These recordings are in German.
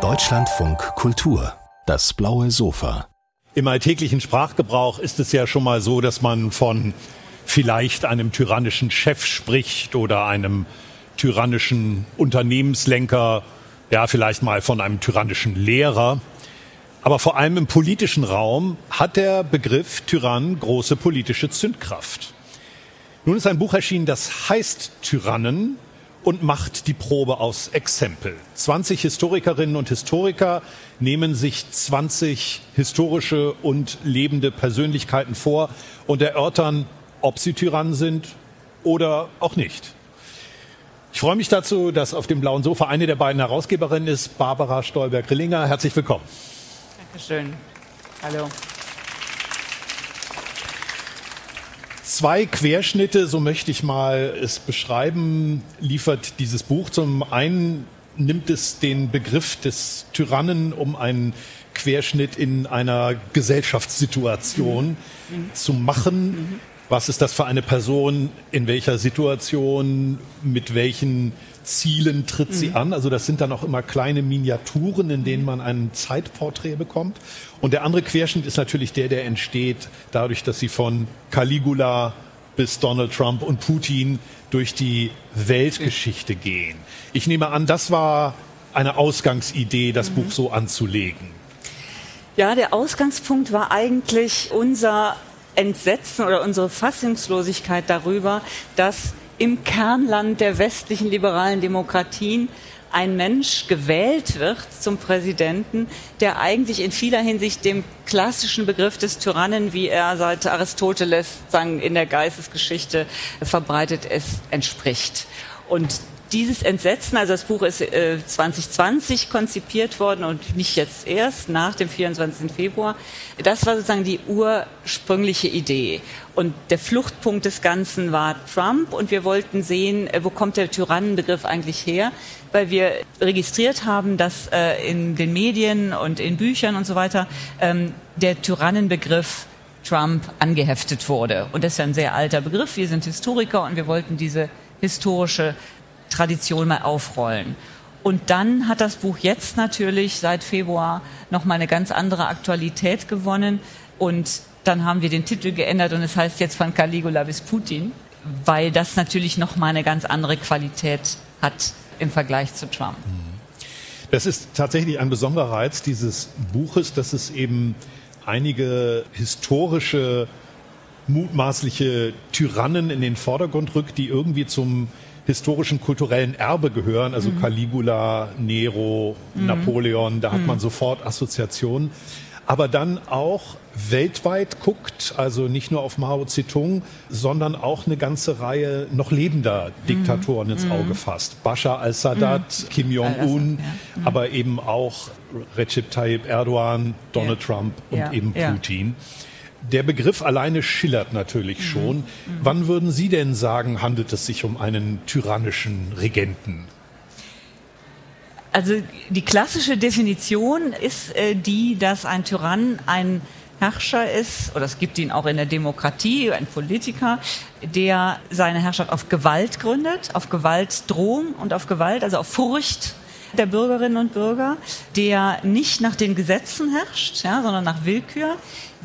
Deutschlandfunk Kultur, das blaue Sofa. Im alltäglichen Sprachgebrauch ist es ja schon mal so, dass man von vielleicht einem tyrannischen Chef spricht oder einem tyrannischen Unternehmenslenker, ja, vielleicht mal von einem tyrannischen Lehrer. Aber vor allem im politischen Raum hat der Begriff Tyrann große politische Zündkraft. Nun ist ein Buch erschienen, das heißt Tyrannen und macht die Probe aus Exempel. 20 Historikerinnen und Historiker nehmen sich 20 historische und lebende Persönlichkeiten vor und erörtern, ob sie Tyrannen sind oder auch nicht. Ich freue mich dazu, dass auf dem blauen Sofa eine der beiden Herausgeberinnen ist, Barbara Stolberg-Rillinger. Herzlich willkommen. Dankeschön. Hallo. Zwei Querschnitte, so möchte ich mal es beschreiben, liefert dieses Buch. Zum einen nimmt es den Begriff des Tyrannen, um einen Querschnitt in einer Gesellschaftssituation mhm. zu machen. Mhm. Was ist das für eine Person? In welcher Situation? Mit welchen Zielen tritt mhm. sie an? Also das sind dann auch immer kleine Miniaturen, in denen man ein Zeitporträt bekommt. Und der andere Querschnitt ist natürlich der, der entsteht dadurch, dass sie von Caligula bis Donald Trump und Putin durch die Weltgeschichte gehen. Ich nehme an, das war eine Ausgangsidee, das mhm. Buch so anzulegen. Ja, der Ausgangspunkt war eigentlich unser Entsetzen oder unsere Fassungslosigkeit darüber, dass im Kernland der westlichen liberalen Demokratien ein Mensch gewählt wird zum Präsidenten, der eigentlich in vieler Hinsicht dem klassischen Begriff des Tyrannen, wie er seit Aristoteles sagen, in der Geistesgeschichte verbreitet ist, entspricht. Und dieses Entsetzen, also das Buch ist äh, 2020 konzipiert worden und nicht jetzt erst nach dem 24. Februar, das war sozusagen die ursprüngliche Idee. Und der Fluchtpunkt des Ganzen war Trump und wir wollten sehen, äh, wo kommt der Tyrannenbegriff eigentlich her, weil wir registriert haben, dass äh, in den Medien und in Büchern und so weiter ähm, der Tyrannenbegriff Trump angeheftet wurde. Und das ist ja ein sehr alter Begriff. Wir sind Historiker und wir wollten diese historische Tradition mal aufrollen. Und dann hat das Buch jetzt natürlich seit Februar noch mal eine ganz andere Aktualität gewonnen. Und dann haben wir den Titel geändert und es heißt jetzt von Caligula bis Putin, weil das natürlich noch mal eine ganz andere Qualität hat im Vergleich zu Trump. Das ist tatsächlich ein besonderer Reiz dieses Buches, dass es eben einige historische mutmaßliche Tyrannen in den Vordergrund rückt, die irgendwie zum historischen kulturellen Erbe gehören, also mhm. Caligula, Nero, mhm. Napoleon, da hat mhm. man sofort Assoziationen. Aber dann auch weltweit guckt, also nicht nur auf Mao Zedong, sondern auch eine ganze Reihe noch lebender Diktatoren ins mhm. Auge fasst. Bashar al-Assad, mhm. Kim Jong-un, ja. aber eben auch Recep Tayyip Erdogan, Donald ja. Trump und ja. eben Putin. Der Begriff alleine schillert natürlich mhm. schon. Mhm. Wann würden Sie denn sagen, handelt es sich um einen tyrannischen Regenten? Also die klassische Definition ist äh, die, dass ein Tyrann ein Herrscher ist, oder es gibt ihn auch in der Demokratie, ein Politiker, der seine Herrschaft auf Gewalt gründet, auf Gewaltdrohung und auf Gewalt, also auf Furcht der Bürgerinnen und Bürger, der nicht nach den Gesetzen herrscht, ja, sondern nach Willkür,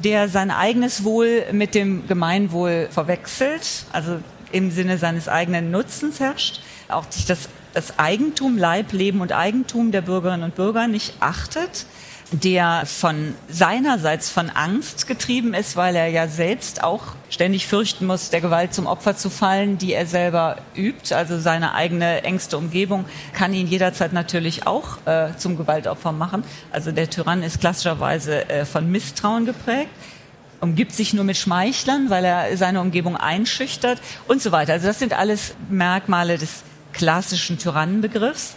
der sein eigenes Wohl mit dem Gemeinwohl verwechselt, also im Sinne seines eigenen Nutzens herrscht, auch sich das, das Eigentum, Leib, Leben und Eigentum der Bürgerinnen und Bürger nicht achtet, der von seinerseits von Angst getrieben ist, weil er ja selbst auch ständig fürchten muss, der Gewalt zum Opfer zu fallen, die er selber übt. Also seine eigene engste Umgebung kann ihn jederzeit natürlich auch äh, zum Gewaltopfer machen. Also der Tyrann ist klassischerweise äh, von Misstrauen geprägt umgibt sich nur mit Schmeichlern, weil er seine Umgebung einschüchtert und so weiter. Also das sind alles Merkmale des klassischen Tyrannenbegriffs.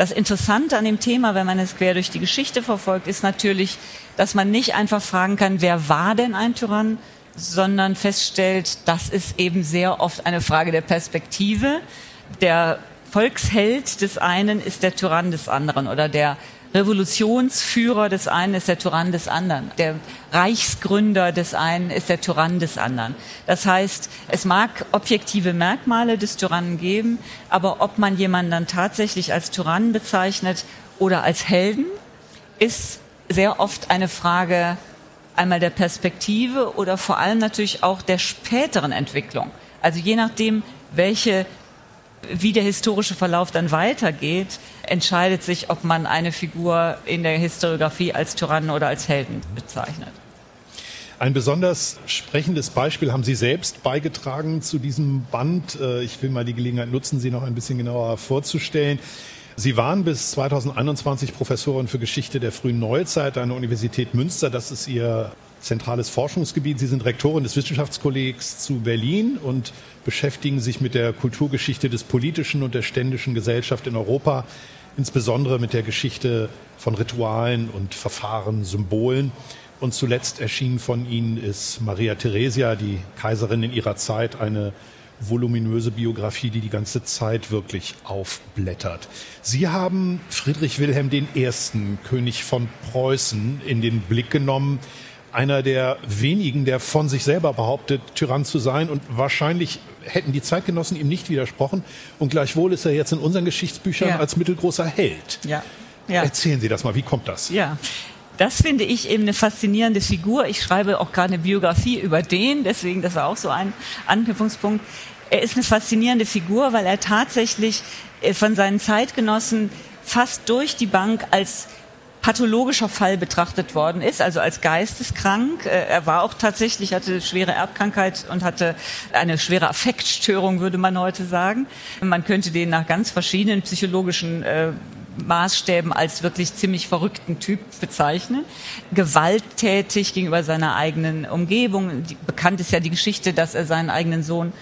Das Interessante an dem Thema, wenn man es quer durch die Geschichte verfolgt, ist natürlich, dass man nicht einfach fragen kann, wer war denn ein Tyrann, sondern feststellt, das ist eben sehr oft eine Frage der Perspektive. Der Volksheld des einen ist der Tyrann des anderen oder der Revolutionsführer des einen ist der Tyrann des anderen. Der Reichsgründer des einen ist der Tyrann des anderen. Das heißt, es mag objektive Merkmale des Tyrannen geben, aber ob man jemanden dann tatsächlich als Tyrann bezeichnet oder als Helden, ist sehr oft eine Frage einmal der Perspektive oder vor allem natürlich auch der späteren Entwicklung. Also je nachdem, welche wie der historische Verlauf dann weitergeht, entscheidet sich, ob man eine Figur in der Historiografie als Tyrannen oder als Helden bezeichnet. Ein besonders sprechendes Beispiel haben Sie selbst beigetragen zu diesem Band. Äh, ich will mal die Gelegenheit nutzen, Sie noch ein bisschen genauer vorzustellen. Sie waren bis 2021 Professorin für Geschichte der frühen Neuzeit an der Universität Münster. Das ist Ihr zentrales Forschungsgebiet. Sie sind Rektorin des Wissenschaftskollegs zu Berlin und beschäftigen sich mit der Kulturgeschichte des politischen und der ständischen Gesellschaft in Europa, insbesondere mit der Geschichte von Ritualen und Verfahren, Symbolen. Und zuletzt erschienen von Ihnen ist Maria Theresia, die Kaiserin in ihrer Zeit, eine voluminöse Biografie, die die ganze Zeit wirklich aufblättert. Sie haben Friedrich Wilhelm I., König von Preußen, in den Blick genommen einer der wenigen, der von sich selber behauptet, Tyrann zu sein. Und wahrscheinlich hätten die Zeitgenossen ihm nicht widersprochen. Und gleichwohl ist er jetzt in unseren Geschichtsbüchern ja. als mittelgroßer Held. Ja. Ja. Erzählen Sie das mal, wie kommt das? Ja. Das finde ich eben eine faszinierende Figur. Ich schreibe auch gerade eine Biografie über den, deswegen das war auch so ein Anknüpfungspunkt. Er ist eine faszinierende Figur, weil er tatsächlich äh, von seinen Zeitgenossen fast durch die Bank als pathologischer Fall betrachtet worden ist, also als geisteskrank. Äh, er war auch tatsächlich, hatte schwere Erbkrankheit und hatte eine schwere Affektstörung, würde man heute sagen. Man könnte den nach ganz verschiedenen psychologischen äh, Maßstäben als wirklich ziemlich verrückten Typ bezeichnen. Gewalttätig gegenüber seiner eigenen Umgebung. Bekannt ist ja die Geschichte, dass er seinen eigenen Sohn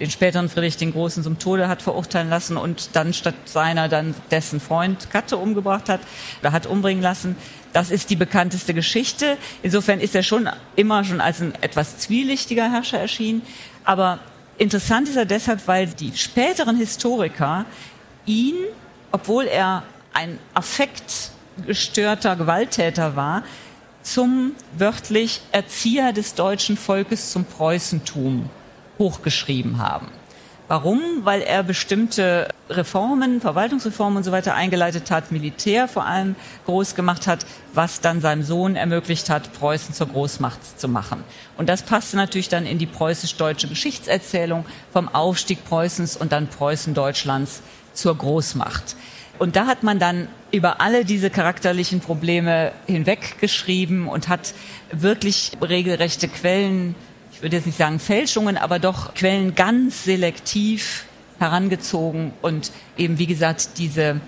den späteren Friedrich den Großen zum Tode hat verurteilen lassen und dann statt seiner dann dessen Freund Katte umgebracht hat oder hat umbringen lassen. Das ist die bekannteste Geschichte. Insofern ist er schon immer schon als ein etwas zwielichtiger Herrscher erschienen. Aber interessant ist er deshalb, weil die späteren Historiker ihn, obwohl er ein affektgestörter Gewalttäter war, zum wörtlich Erzieher des deutschen Volkes zum Preußentum hochgeschrieben haben. Warum? Weil er bestimmte Reformen, Verwaltungsreformen und so weiter eingeleitet hat, Militär vor allem groß gemacht hat, was dann seinem Sohn ermöglicht hat, Preußen zur Großmacht zu machen. Und das passte natürlich dann in die preußisch-deutsche Geschichtserzählung vom Aufstieg Preußens und dann Preußen-Deutschlands zur Großmacht. Und da hat man dann über alle diese charakterlichen Probleme hinweggeschrieben und hat wirklich regelrechte Quellen ich würde jetzt nicht sagen Fälschungen, aber doch Quellen ganz selektiv herangezogen und eben, wie gesagt, diese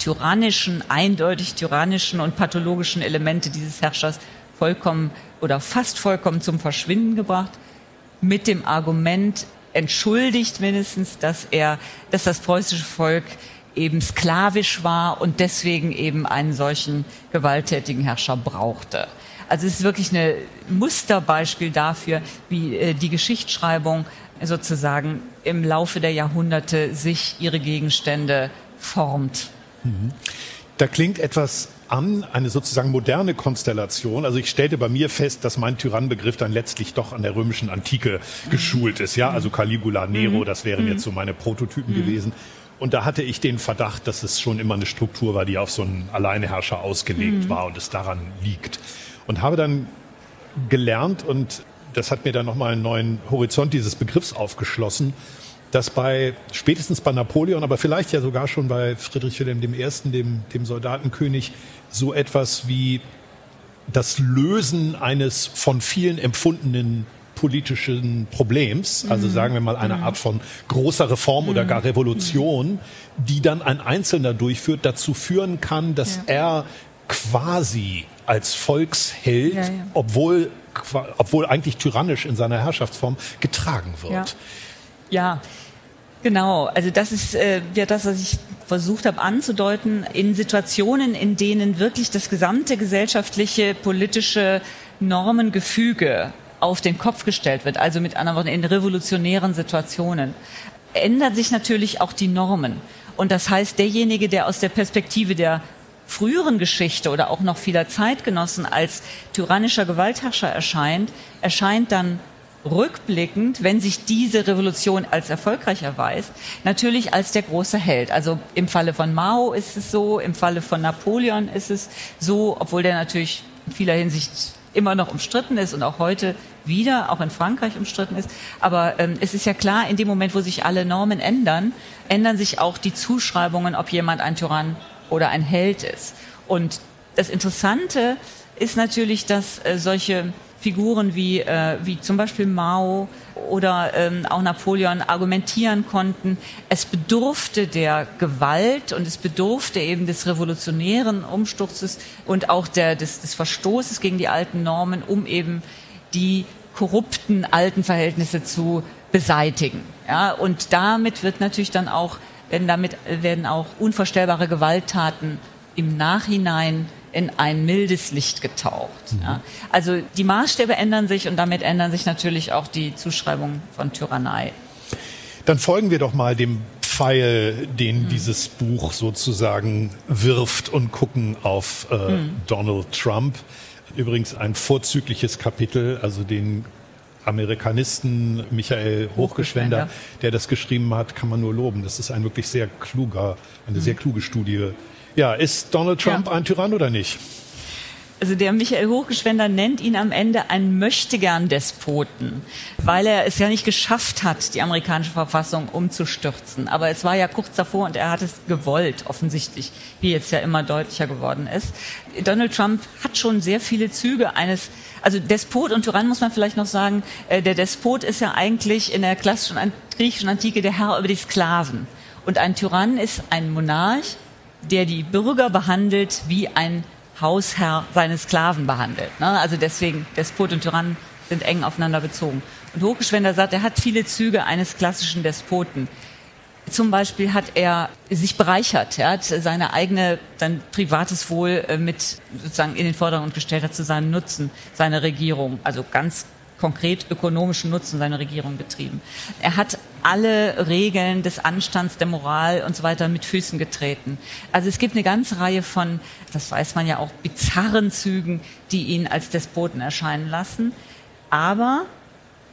tyrannischen, eindeutig tyrannischen und pathologischen Elemente dieses Herrschers vollkommen oder fast vollkommen zum Verschwinden gebracht, mit dem Argument entschuldigt mindestens, dass er, dass das preußische Volk eben sklavisch war und deswegen eben einen solchen gewalttätigen Herrscher brauchte. Also es ist wirklich ein Musterbeispiel dafür, wie äh, die Geschichtsschreibung sozusagen im Laufe der Jahrhunderte sich ihre Gegenstände formt. Mhm. Da klingt etwas an, eine sozusagen moderne Konstellation. Also ich stellte bei mir fest, dass mein Tyrannbegriff dann letztlich doch an der römischen Antike geschult ist. Ja, also Caligula, Nero, mhm. das wären mhm. jetzt so meine Prototypen gewesen. Und da hatte ich den Verdacht, dass es schon immer eine Struktur war, die auf so einen Alleineherrscher ausgelegt war und es daran liegt und habe dann gelernt und das hat mir dann nochmal einen neuen Horizont dieses Begriffs aufgeschlossen, dass bei, spätestens bei Napoleon, aber vielleicht ja sogar schon bei Friedrich Wilhelm I., dem, dem Soldatenkönig, so etwas wie das Lösen eines von vielen empfundenen politischen Problems, also mhm. sagen wir mal eine mhm. Art von großer Reform oder gar mhm. Revolution, die dann ein Einzelner durchführt, dazu führen kann, dass ja. er quasi als Volksheld, ja, ja. obwohl obwohl eigentlich tyrannisch in seiner Herrschaftsform getragen wird. Ja, ja genau. Also das ist äh, ja das, was ich versucht habe anzudeuten. In Situationen, in denen wirklich das gesamte gesellschaftliche, politische Normengefüge auf den Kopf gestellt wird, also mit anderen Worten in revolutionären Situationen, ändern sich natürlich auch die Normen. Und das heißt, derjenige, der aus der Perspektive der früheren Geschichte oder auch noch vieler Zeitgenossen als tyrannischer Gewaltherrscher erscheint, erscheint dann rückblickend, wenn sich diese Revolution als erfolgreich erweist, natürlich als der große Held. Also im Falle von Mao ist es so, im Falle von Napoleon ist es so, obwohl der natürlich in vieler Hinsicht immer noch umstritten ist und auch heute wieder, auch in Frankreich umstritten ist. Aber ähm, es ist ja klar, in dem Moment, wo sich alle Normen ändern, ändern sich auch die Zuschreibungen, ob jemand ein Tyrann oder ein Held ist. Und das Interessante ist natürlich, dass äh, solche Figuren wie, äh, wie zum Beispiel Mao oder ähm, auch Napoleon argumentieren konnten, es bedurfte der Gewalt und es bedurfte eben des revolutionären Umsturzes und auch der, des, des Verstoßes gegen die alten Normen, um eben die korrupten alten Verhältnisse zu beseitigen. Ja, und damit wird natürlich dann auch, werden damit werden auch unvorstellbare Gewalttaten im Nachhinein in ein mildes Licht getaucht. Mhm. Ja. Also die Maßstäbe ändern sich und damit ändern sich natürlich auch die Zuschreibungen von Tyrannei. Dann folgen wir doch mal dem Pfeil, den mhm. dieses Buch sozusagen wirft und gucken auf äh, mhm. Donald Trump. Übrigens ein vorzügliches Kapitel, also den Amerikanisten Michael Hochgeschwender, der das geschrieben hat, kann man nur loben. Das ist ein wirklich sehr kluger, eine mhm. sehr kluge Studie ja, ist Donald Trump ja. ein Tyrann oder nicht? Also der Michael Hochgeschwender nennt ihn am Ende einen Möchtegern-Despoten, weil er es ja nicht geschafft hat, die amerikanische Verfassung umzustürzen. Aber es war ja kurz davor und er hat es gewollt, offensichtlich, wie jetzt ja immer deutlicher geworden ist. Donald Trump hat schon sehr viele Züge eines, also Despot und Tyrann muss man vielleicht noch sagen, äh, der Despot ist ja eigentlich in der klassischen griechischen Antike der Herr über die Sklaven. Und ein Tyrann ist ein Monarch, der die Bürger behandelt, wie ein Hausherr seine Sklaven behandelt. Ne? Also deswegen, Despot und Tyrann sind eng aufeinander bezogen. Und Hochgeschwender sagt, er hat viele Züge eines klassischen Despoten. Zum Beispiel hat er sich bereichert, er hat seine eigene, sein privates Wohl äh, mit sozusagen in den Vordergrund gestellt, hat zu seinem Nutzen seine Regierung, also ganz konkret ökonomischen Nutzen seiner Regierung betrieben. Er hat alle Regeln des Anstands, der Moral und so weiter mit Füßen getreten. Also es gibt eine ganze Reihe von, das weiß man ja auch, bizarren Zügen, die ihn als Despoten erscheinen lassen. Aber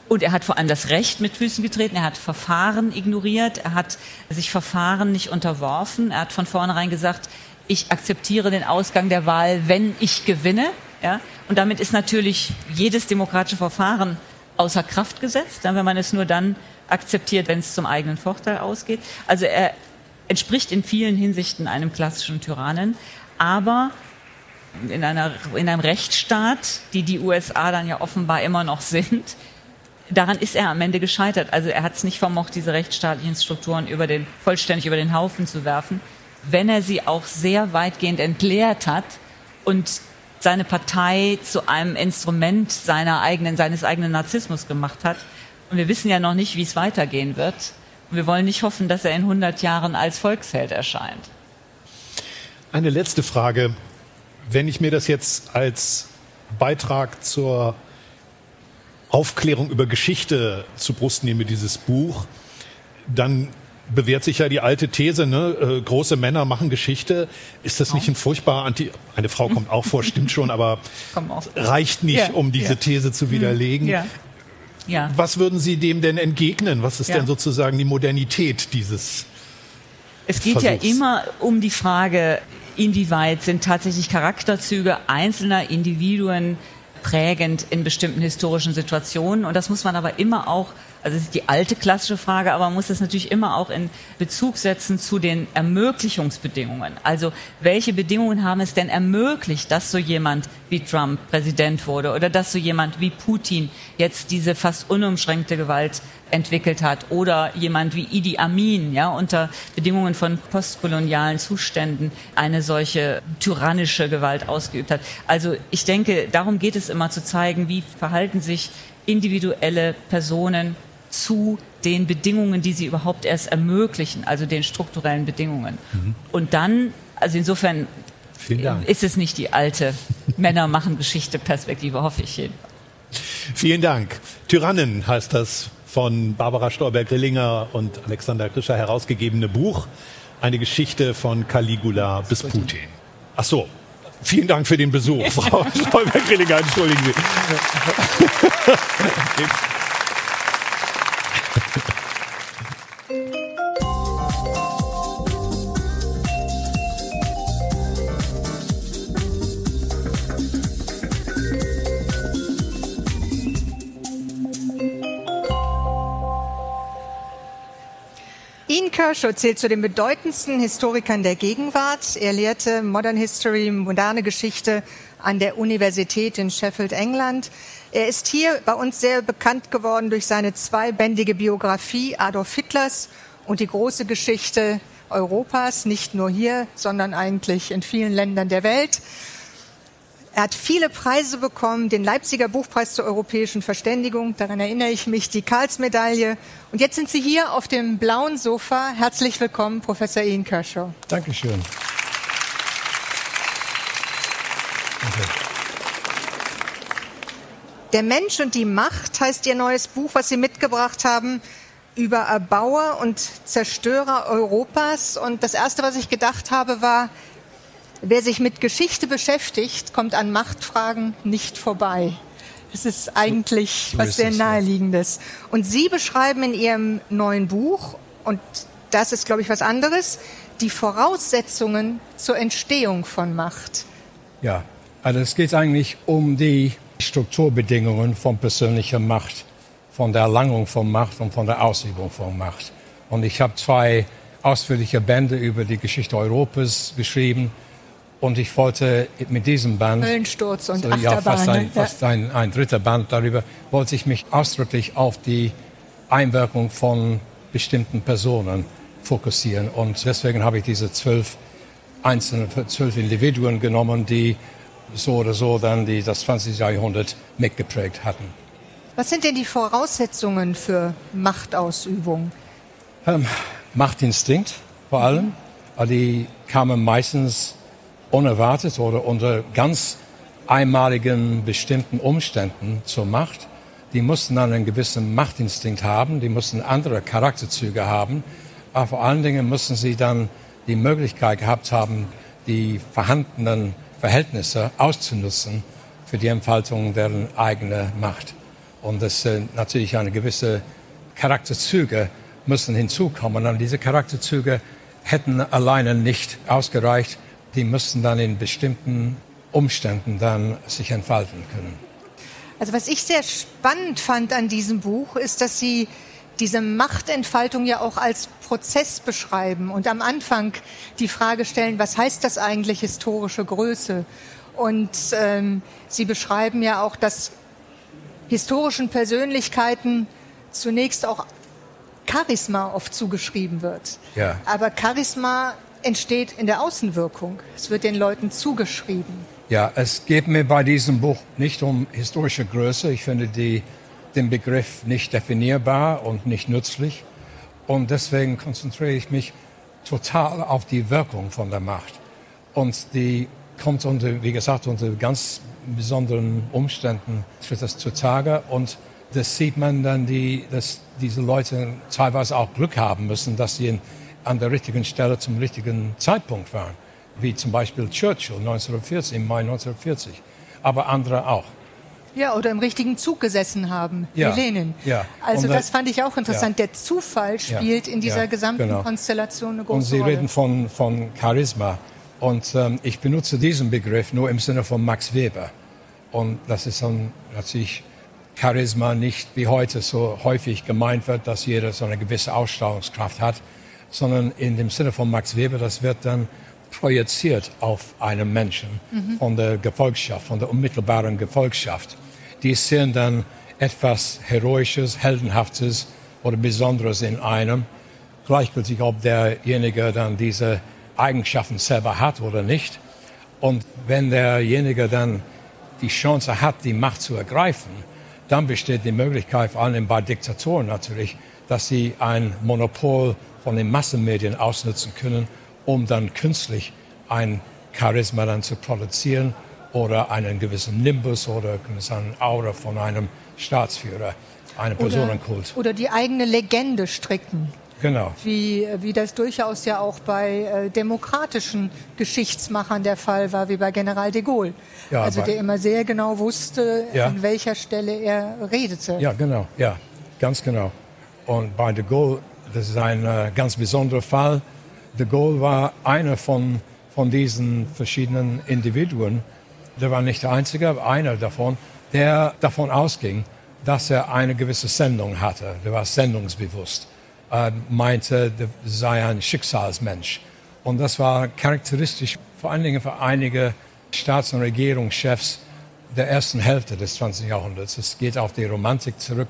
und er hat vor allem das Recht mit Füßen getreten, er hat Verfahren ignoriert, er hat sich Verfahren nicht unterworfen, er hat von vornherein gesagt, ich akzeptiere den Ausgang der Wahl, wenn ich gewinne. Ja? Und damit ist natürlich jedes demokratische Verfahren außer Kraft gesetzt, wenn man es nur dann akzeptiert, wenn es zum eigenen Vorteil ausgeht. Also er entspricht in vielen Hinsichten einem klassischen Tyrannen, aber in, einer, in einem Rechtsstaat, die die USA dann ja offenbar immer noch sind, daran ist er am Ende gescheitert. Also er hat es nicht vermocht, diese rechtsstaatlichen Strukturen über den, vollständig über den Haufen zu werfen, wenn er sie auch sehr weitgehend entleert hat und seine Partei zu einem Instrument seiner eigenen, seines eigenen Narzissmus gemacht hat. Und wir wissen ja noch nicht, wie es weitergehen wird. Und wir wollen nicht hoffen, dass er in 100 Jahren als Volksheld erscheint. Eine letzte Frage. Wenn ich mir das jetzt als Beitrag zur Aufklärung über Geschichte zu Brust nehme, dieses Buch, dann bewährt sich ja die alte These, ne? Äh, große Männer machen Geschichte. Ist das nicht ein furchtbar Anti... Eine Frau kommt auch vor, stimmt schon, aber reicht nicht, ja, um diese ja. These zu widerlegen. Ja. Ja. Was würden Sie dem denn entgegnen? Was ist denn sozusagen die Modernität dieses Es geht Versuchs? ja immer um die Frage, inwieweit sind tatsächlich Charakterzüge einzelner Individuen prägend in bestimmten historischen Situationen. Und das muss man aber immer auch also das ist die alte klassische Frage, aber man muss das natürlich immer auch in Bezug setzen zu den Ermöglichungsbedingungen. Also welche Bedingungen haben es denn ermöglicht, dass so jemand wie Trump Präsident wurde oder dass so jemand wie Putin jetzt diese fast unumschränkte Gewalt entwickelt hat oder jemand wie Idi Amin, ja, unter Bedingungen von postkolonialen Zuständen eine solche tyrannische Gewalt ausgeübt hat. Also ich denke, darum geht es immer zu zeigen, wie verhalten sich individuelle Personen zu den Bedingungen, die sie überhaupt erst ermöglichen, also den strukturellen Bedingungen. Mhm. Und dann, also insofern ist es nicht die alte Männer machen Geschichte Perspektive, hoffe ich jedenfalls. Vielen Dank. Tyrannen heißt das von Barbara Stolberg-Grillinger und Alexander Krischer herausgegebene Buch. Eine Geschichte von Caligula bis Putin. Ach so. Vielen Dank für den Besuch, Frau Stolberg-Grillinger. Entschuldigen Sie. Kershaw zählt zu den bedeutendsten Historikern der Gegenwart. Er lehrte Modern History, moderne Geschichte an der Universität in Sheffield, England. Er ist hier bei uns sehr bekannt geworden durch seine zweibändige Biografie Adolf Hitlers und die große Geschichte Europas, nicht nur hier, sondern eigentlich in vielen Ländern der Welt. Er hat viele Preise bekommen, den Leipziger Buchpreis zur europäischen Verständigung, daran erinnere ich mich, die Karlsmedaille. Und jetzt sind Sie hier auf dem blauen Sofa. Herzlich willkommen, Professor Ian Kershaw. Dankeschön. Danke. Der Mensch und die Macht heißt Ihr neues Buch, was Sie mitgebracht haben über Erbauer und Zerstörer Europas. Und das Erste, was ich gedacht habe, war, Wer sich mit Geschichte beschäftigt, kommt an Machtfragen nicht vorbei. Es ist eigentlich so, so was ist sehr es, Naheliegendes. Und Sie beschreiben in Ihrem neuen Buch, und das ist, glaube ich, was anderes, die Voraussetzungen zur Entstehung von Macht. Ja, also es geht eigentlich um die Strukturbedingungen von persönlicher Macht, von der Erlangung von Macht und von der Ausübung von Macht. Und ich habe zwei ausführliche Bände über die Geschichte Europas geschrieben und ich wollte mit diesem Band, Höllensturz und so, Achterbahn, ja, fast, ein, ne? fast ein, ein dritter Band darüber, wollte ich mich ausdrücklich auf die Einwirkung von bestimmten Personen fokussieren. Und deswegen habe ich diese zwölf einzelne, zwölf Individuen genommen, die so oder so dann die, das 20. Jahrhundert mitgeprägt hatten. Was sind denn die Voraussetzungen für Machtausübung? Ähm, Machtinstinkt vor allem. Die kamen meistens unerwartet oder unter ganz einmaligen bestimmten Umständen zur Macht. Die mussten dann einen gewissen Machtinstinkt haben, die mussten andere Charakterzüge haben, aber vor allen Dingen mussten sie dann die Möglichkeit gehabt haben, die vorhandenen Verhältnisse auszunutzen für die Entfaltung deren eigene Macht. Und das sind natürlich eine gewisse Charakterzüge müssen hinzukommen. Und diese Charakterzüge hätten alleine nicht ausgereicht, die müssten dann in bestimmten Umständen dann sich entfalten können. Also was ich sehr spannend fand an diesem Buch ist, dass Sie diese Machtentfaltung ja auch als Prozess beschreiben und am Anfang die Frage stellen, was heißt das eigentlich historische Größe? Und ähm, Sie beschreiben ja auch, dass historischen Persönlichkeiten zunächst auch Charisma oft zugeschrieben wird. Ja. Aber Charisma entsteht in der Außenwirkung. Es wird den Leuten zugeschrieben. Ja, es geht mir bei diesem Buch nicht um historische Größe. Ich finde die, den Begriff nicht definierbar und nicht nützlich. Und deswegen konzentriere ich mich total auf die Wirkung von der Macht. Und die kommt unter, wie gesagt, unter ganz besonderen Umständen tritt das zutage. Und das sieht man dann, die, dass diese Leute teilweise auch Glück haben müssen, dass sie in an der richtigen Stelle zum richtigen Zeitpunkt waren, wie zum Beispiel Churchill 1940, im Mai 1940, aber andere auch. Ja, oder im richtigen Zug gesessen haben, ja, wie Lenin. Ja. Also das, das fand ich auch interessant. Ja. Der Zufall spielt ja, in dieser gesamten genau. Konstellation eine große Rolle. Und Sie Rolle. reden von, von Charisma. Und ähm, ich benutze diesen Begriff nur im Sinne von Max Weber. Und das ist dann natürlich Charisma nicht wie heute so häufig gemeint wird, dass jeder so eine gewisse Ausstrahlungskraft hat, sondern in dem Sinne von Max Weber, das wird dann projiziert auf einen Menschen mhm. von der Gefolgschaft, von der unmittelbaren Gefolgschaft. Die sehen dann etwas Heroisches, Heldenhaftes oder Besonderes in einem, gleichgültig ob derjenige dann diese Eigenschaften selber hat oder nicht. Und wenn derjenige dann die Chance hat, die Macht zu ergreifen, dann besteht die Möglichkeit, vor allem bei Diktatoren natürlich, dass sie ein Monopol von den Massenmedien ausnutzen können, um dann künstlich ein Charisma dann zu produzieren oder einen gewissen Nimbus oder eine Aura von einem Staatsführer, einem Personenkult. Oder die eigene Legende stricken. Genau. Wie, wie das durchaus ja auch bei äh, demokratischen Geschichtsmachern der Fall war, wie bei General de Gaulle. Ja, also der immer sehr genau wusste, ja. an welcher Stelle er redete. Ja, genau, ja, ganz genau. Und bei de Gaulle, das ist ein äh, ganz besonderer Fall. De Gaulle war einer von, von diesen verschiedenen Individuen. Der war nicht der Einzige, aber einer davon, der davon ausging, dass er eine gewisse Sendung hatte. Der war sendungsbewusst, äh, meinte, der sei ein Schicksalsmensch. Und das war charakteristisch vor allen Dingen für einige Staats- und Regierungschefs der ersten Hälfte des 20. Jahrhunderts. Es geht auf die Romantik zurück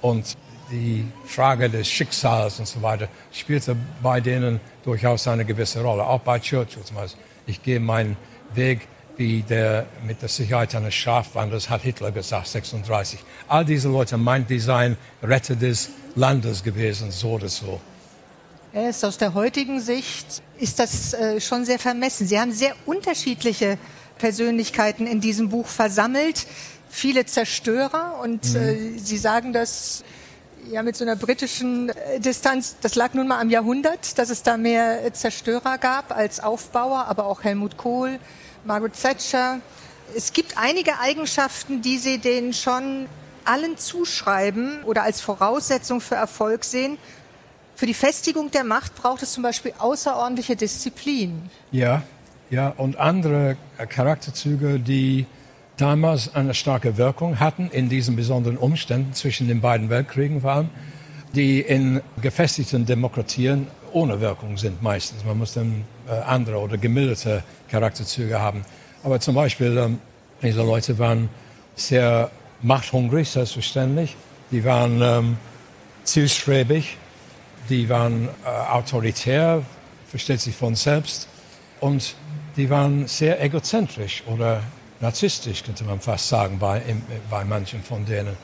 und die Frage des Schicksals und so weiter spielte bei denen durchaus eine gewisse Rolle. Auch bei Churchill zum Beispiel. Ich gehe meinen Weg wie der mit der Sicherheit eines Schafwanders, hat Hitler gesagt, 36. All diese Leute meint, die seien Retter des Landes gewesen, so oder so. Er ist aus der heutigen Sicht, ist das äh, schon sehr vermessen. Sie haben sehr unterschiedliche Persönlichkeiten in diesem Buch versammelt, viele Zerstörer und mhm. äh, Sie sagen das ja mit so einer britischen äh, Distanz, das lag nun mal am Jahrhundert, dass es da mehr äh, Zerstörer gab als Aufbauer, aber auch Helmut Kohl, Margaret Thatcher. Es gibt einige Eigenschaften, die Sie denen schon allen zuschreiben oder als Voraussetzung für Erfolg sehen. Für die Festigung der Macht braucht es zum Beispiel außerordentliche Disziplin. Ja, ja, und andere Charakterzüge, die damals eine starke Wirkung hatten in diesen besonderen Umständen zwischen den beiden Weltkriegen vor allem, die in gefestigten Demokratien ohne Wirkung sind meistens. Man muss dann äh, andere oder gemilderte Charakterzüge haben. Aber zum Beispiel, ähm, diese Leute waren sehr machthungrig, selbstverständlich. Die waren ähm, zielstrebig, die waren äh, autoritär, versteht sich von selbst. Und die waren sehr egozentrisch oder narzisstisch, könnte man fast sagen, bei, bei manchen von denen.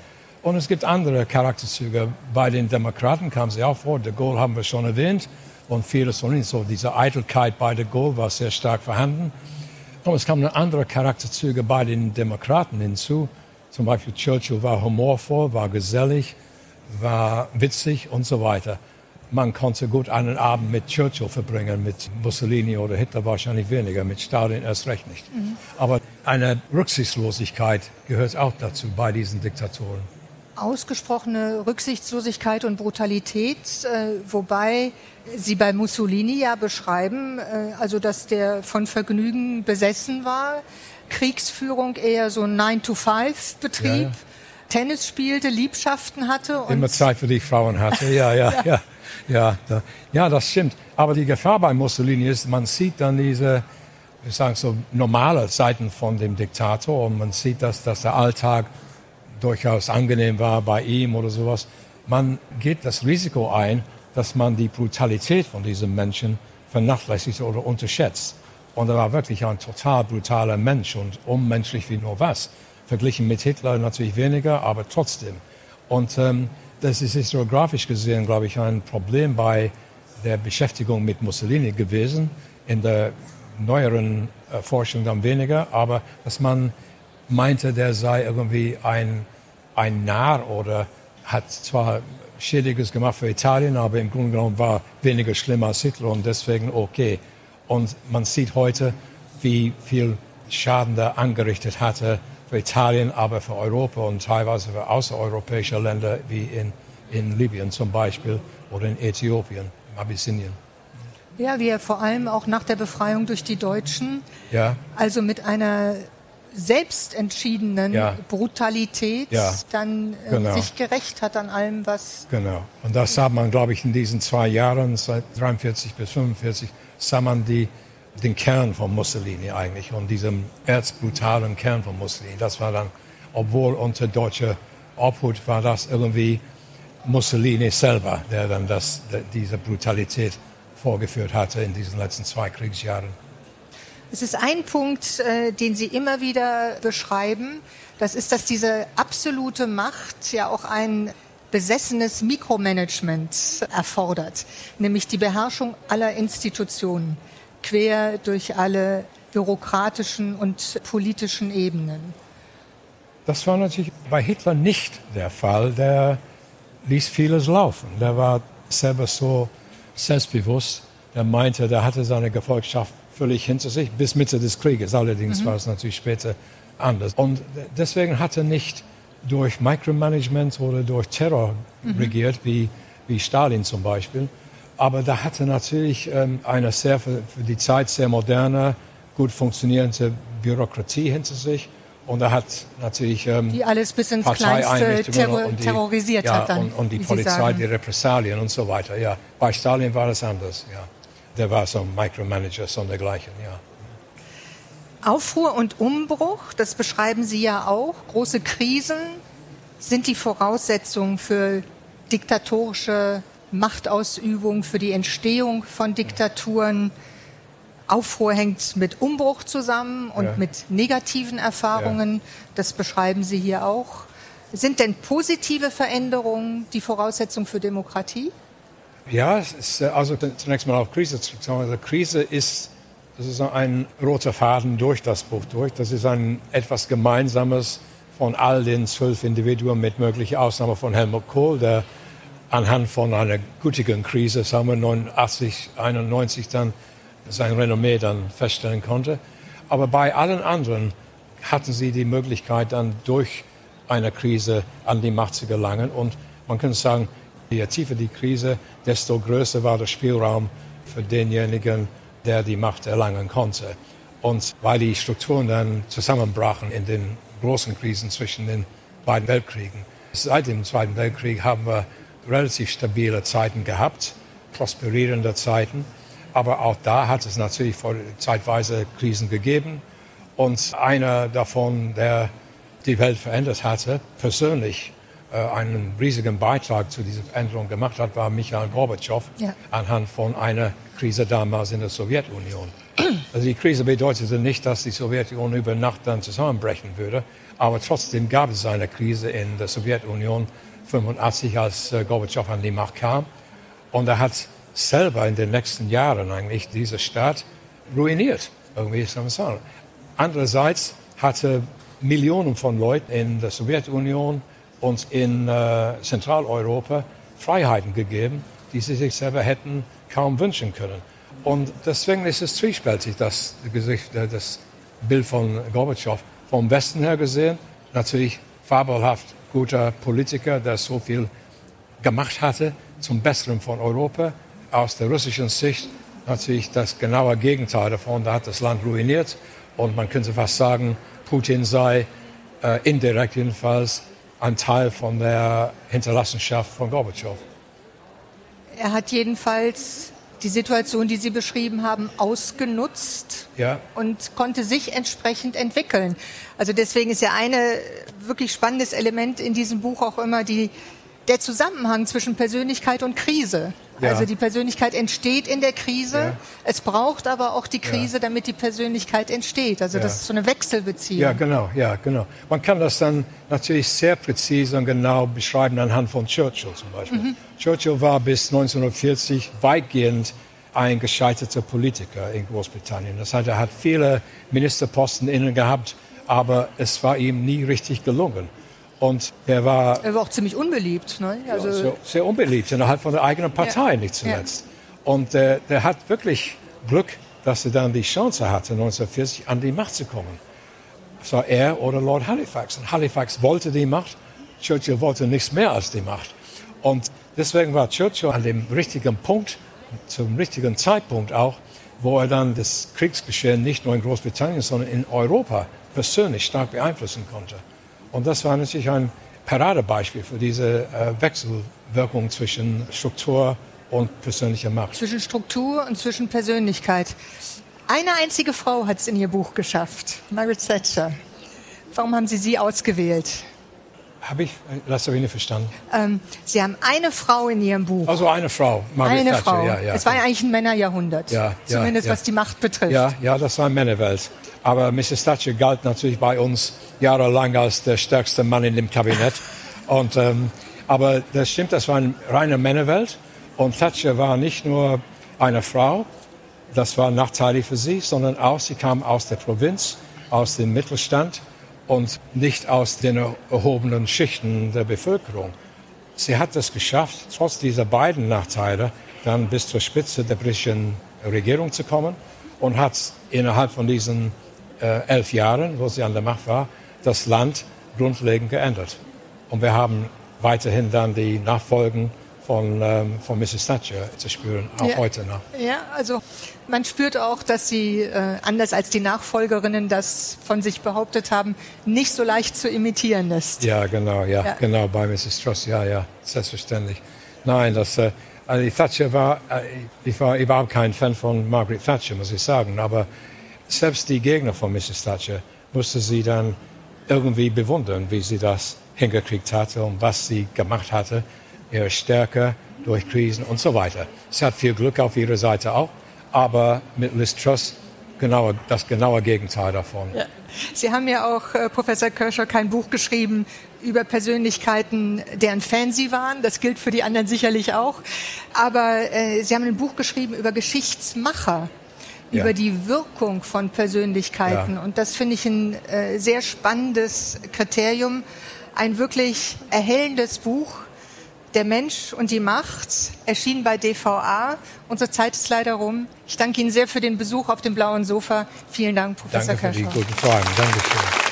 Und es gibt andere Charakterzüge. Bei den Demokraten kamen sie auch vor. De Gaulle haben wir schon erwähnt. Und vieles von ihnen, so diese Eitelkeit bei de Gaulle war sehr stark vorhanden. Und es kamen andere Charakterzüge bei den Demokraten hinzu. Zum Beispiel Churchill war humorvoll, war gesellig, war witzig und so weiter man konnte gut einen Abend mit Churchill verbringen, mit Mussolini oder Hitler wahrscheinlich weniger, mit Stalin erst recht nicht. Mhm. Aber eine Rücksichtslosigkeit gehört auch dazu bei diesen Diktatoren. Ausgesprochene Rücksichtslosigkeit und Brutalität, äh, wobei Sie bei Mussolini ja beschreiben, äh, also dass der von Vergnügen besessen war, Kriegsführung eher so ein 9-to-5-Betrieb. Ja, ja. Tennis spielte, Liebschaften hatte. Immer Zeit für die Frauen hatte, ja, ja, ja. Ja. Da, ja, das stimmt. Aber die Gefahr bei Mussolini ist, man sieht dann diese, ich sage so, normale Seiten von dem Diktator und man sieht, dass, dass der Alltag durchaus angenehm war bei ihm oder sowas. Man geht das Risiko ein, dass man die Brutalität von diesem Menschen vernachlässigt oder unterschätzt. Und er war wirklich ein total brutaler Mensch und unmenschlich wie nur was. Verglichen mit Hitler natürlich weniger, aber trotzdem. Und ähm, das ist historiografisch gesehen, glaube ich, ein Problem bei der Beschäftigung mit Mussolini gewesen. In der neueren äh, Forschung dann weniger, aber dass man meinte, der sei irgendwie ein, ein Narr oder hat zwar Schädiges gemacht für Italien, aber im Grunde genommen war weniger schlimm als Hitler und deswegen okay. Und man sieht heute, wie viel Schaden der angerichtet hatte für Italien, aber für Europa und teilweise für außereuropäische Länder wie in, in Libyen zum Beispiel oder in Äthiopien, Abyssinien. Ja, wir vor allem auch nach der Befreiung durch die Deutschen, ja. also mit einer selbstentschiedenen ja. Brutalität ja. dann äh, genau. sich gerecht hat an allem, was. Genau. Und das sah man, glaube ich, in diesen zwei Jahren, seit 43 bis 45, sah man die den Kern von Mussolini eigentlich und diesem erzbrutalen Kern von Mussolini. Das war dann, obwohl unter deutscher Obhut war das irgendwie Mussolini selber, der dann das, diese Brutalität vorgeführt hatte in diesen letzten zwei Kriegsjahren. Es ist ein Punkt, äh, den Sie immer wieder beschreiben. Das ist, dass diese absolute Macht ja auch ein besessenes Mikromanagement erfordert, nämlich die Beherrschung aller Institutionen quer durch alle bürokratischen und politischen Ebenen. Das war natürlich bei Hitler nicht der Fall. Der ließ vieles laufen. Der war selber so selbstbewusst. Er meinte, der hatte seine Gefolgschaft völlig hinter sich, bis Mitte des Krieges. Allerdings mhm. war es natürlich später anders. Und deswegen hat er nicht durch Micromanagement oder durch Terror mhm. regiert, wie, wie Stalin zum Beispiel. Aber da hatte natürlich ähm, eine sehr für die Zeit sehr moderne, gut funktionierende Bürokratie hinter sich. Und er hat natürlich ähm, die alles bis ins Kleinste terror die, terrorisiert ja, hat dann, und, und die Polizei, die Repressalien und so weiter. Ja, bei Stalin war das anders. Ja, der war so ein Micromanager, so dergleichen. Ja. Aufruhr und Umbruch, das beschreiben Sie ja auch. Große Krisen sind die Voraussetzung für diktatorische Machtausübung, für die Entstehung von Diktaturen. Aufruhr hängt mit Umbruch zusammen und ja. mit negativen Erfahrungen. Ja. Das beschreiben Sie hier auch. Sind denn positive Veränderungen die Voraussetzung für Demokratie? Ja, ist, äh, also zunächst mal auf Krise zu sagen. Also Krise ist, das ist ein roter Faden durch das Buch durch. Das ist ein etwas Gemeinsames von all den zwölf Individuen mit möglicher Ausnahme von Helmut Kohl, der anhand von einer gutigen Krise, sagen wir 89, 91 dann sein Renommee dann feststellen konnte. Aber bei allen anderen hatten sie die Möglichkeit, dann durch eine Krise an die Macht zu gelangen. Und man könnte sagen, je tiefer die Krise, desto größer war der Spielraum für denjenigen, der die Macht erlangen konnte. Und weil die Strukturen dann zusammenbrachen in den großen Krisen zwischen den beiden Weltkriegen. Seit dem Zweiten Weltkrieg haben wir relativ stabile Zeiten gehabt, prosperierende Zeiten. Aber auch da hat es natürlich zeitweise Krisen gegeben. Und einer davon, der die Welt verändert hatte, persönlich äh, einen riesigen Beitrag zu dieser Veränderung gemacht hat, war Michael Gorbatschow ja. anhand von einer Krise damals in der Sowjetunion. Also die Krise bedeutete nicht, dass die Sowjetunion über Nacht dann zusammenbrechen würde, aber trotzdem gab es eine Krise in der Sowjetunion 85, als äh, Gorbatschow an die Macht kam. Und er hat selber in den nächsten Jahren eigentlich diese Stadt ruiniert, irgendwie man sagen. Andererseits hatte Millionen von Leuten in der Sowjetunion und in äh, Zentraleuropa Freiheiten gegeben, die sie sich selber hätten kaum wünschen können. Und deswegen ist es zwiespältig, das, Gesicht, äh, das Bild von Gorbatschow. Vom Westen her gesehen, natürlich fabelhaft guter Politiker, der so viel gemacht hatte zum Besseren von Europa aus der russischen Sicht natürlich das genaue Gegenteil davon. Da hat das Land ruiniert und man könnte fast sagen, Putin sei äh, indirekt jedenfalls ein Teil von der Hinterlassenschaft von Gorbatschow. Er hat jedenfalls die Situation, die Sie beschrieben haben, ausgenutzt ja. und konnte sich entsprechend entwickeln. Also deswegen ist ja ein wirklich spannendes Element in diesem Buch auch immer die der Zusammenhang zwischen Persönlichkeit und Krise. Ja. Also die Persönlichkeit entsteht in der Krise. Ja. Es braucht aber auch die Krise, ja. damit die Persönlichkeit entsteht. Also das ist so eine Wechselbeziehung. Ja, genau, ja, genau. Man kann das dann natürlich sehr präzise und genau beschreiben anhand von Churchill zum Beispiel. Mhm. Churchill war bis 1940 weitgehend ein gescheiterter Politiker in Großbritannien. Das heißt, er hat viele Ministerposten innen gehabt, aber es war ihm nie richtig gelungen. Und er war. Er war auch ziemlich unbeliebt, ne? Also ja, sehr, sehr, unbeliebt, innerhalb von der eigenen Partei, ja. nicht zuletzt. Ja. Und äh, der hat wirklich Glück, dass er dann die Chance hatte, 1940 an die Macht zu kommen. Es war er oder Lord Halifax. Und Halifax wollte die Macht, Churchill wollte nichts mehr als die Macht. Und deswegen war Churchill an dem richtigen Punkt, zum richtigen Zeitpunkt auch, wo er dann das Kriegsgeschehen nicht nur in Großbritannien, sondern in Europa persönlich stark beeinflussen konnte. Und das war natürlich ein Paradebeispiel für diese äh, Wechselwirkung zwischen Struktur und persönlicher Macht. Zwischen Struktur und zwischen Persönlichkeit. Eine einzige Frau hat es in ihr Buch geschafft, Margaret Thatcher. Warum haben Sie sie ausgewählt? Habe ich, das habe ich nicht verstanden. Ähm, Sie haben eine Frau in Ihrem Buch. Also eine Frau, Margaret eine Thatcher. Frau. Ja, ja, es war ja eigentlich ein Männerjahrhundert. Ja, Zumindest was die Macht betrifft. Ja, ja, das war Männerwelt. Aber Mrs. Thatcher galt natürlich bei uns jahrelang als der stärkste Mann in dem Kabinett. Und, ähm, aber das stimmt, das war eine reine Männerwelt. Und Thatcher war nicht nur eine Frau, das war nachteilig für sie, sondern auch, sie kam aus der Provinz, aus dem Mittelstand und nicht aus den erhobenen Schichten der Bevölkerung. sie hat es geschafft, trotz dieser beiden Nachteile, dann bis zur Spitze der britischen Regierung zu kommen und hat innerhalb von diesen äh, elf Jahren, wo sie an der Macht war, das Land grundlegend geändert. Und wir haben weiterhin dann die Nachfolgen von, ähm, von Mrs. Thatcher zu spüren, auch ja. heute noch. Ja, also man spürt auch, dass sie, äh, anders als die Nachfolgerinnen das von sich behauptet haben, nicht so leicht zu imitieren ist. Ja, genau, ja, ja. genau, bei Mrs. Truss, ja, ja, selbstverständlich. Nein, das, äh, also die Thatcher war, äh, ich war überhaupt kein Fan von Margaret Thatcher, muss ich sagen, aber selbst die Gegner von Mrs. Thatcher musste sie dann irgendwie bewundern, wie sie das hingekriegt hatte und was sie gemacht hatte ihre Stärke durch Krisen und so weiter. Sie hat viel Glück auf ihrer Seite auch, aber mit Liz Truss genau, das genaue Gegenteil davon. Ja. Sie haben ja auch, äh, Professor Kirscher, kein Buch geschrieben über Persönlichkeiten, deren Fan Sie waren. Das gilt für die anderen sicherlich auch. Aber äh, Sie haben ein Buch geschrieben über Geschichtsmacher ja. über die Wirkung von Persönlichkeiten. Ja. Und das finde ich ein äh, sehr spannendes Kriterium. Ein wirklich erhellendes Buch, der Mensch und die Macht erschien bei DVA. Unsere Zeit ist leider rum. Ich danke Ihnen sehr für den Besuch auf dem blauen Sofa. Vielen Dank, Professor Danke für die guten Fragen. Dankeschön.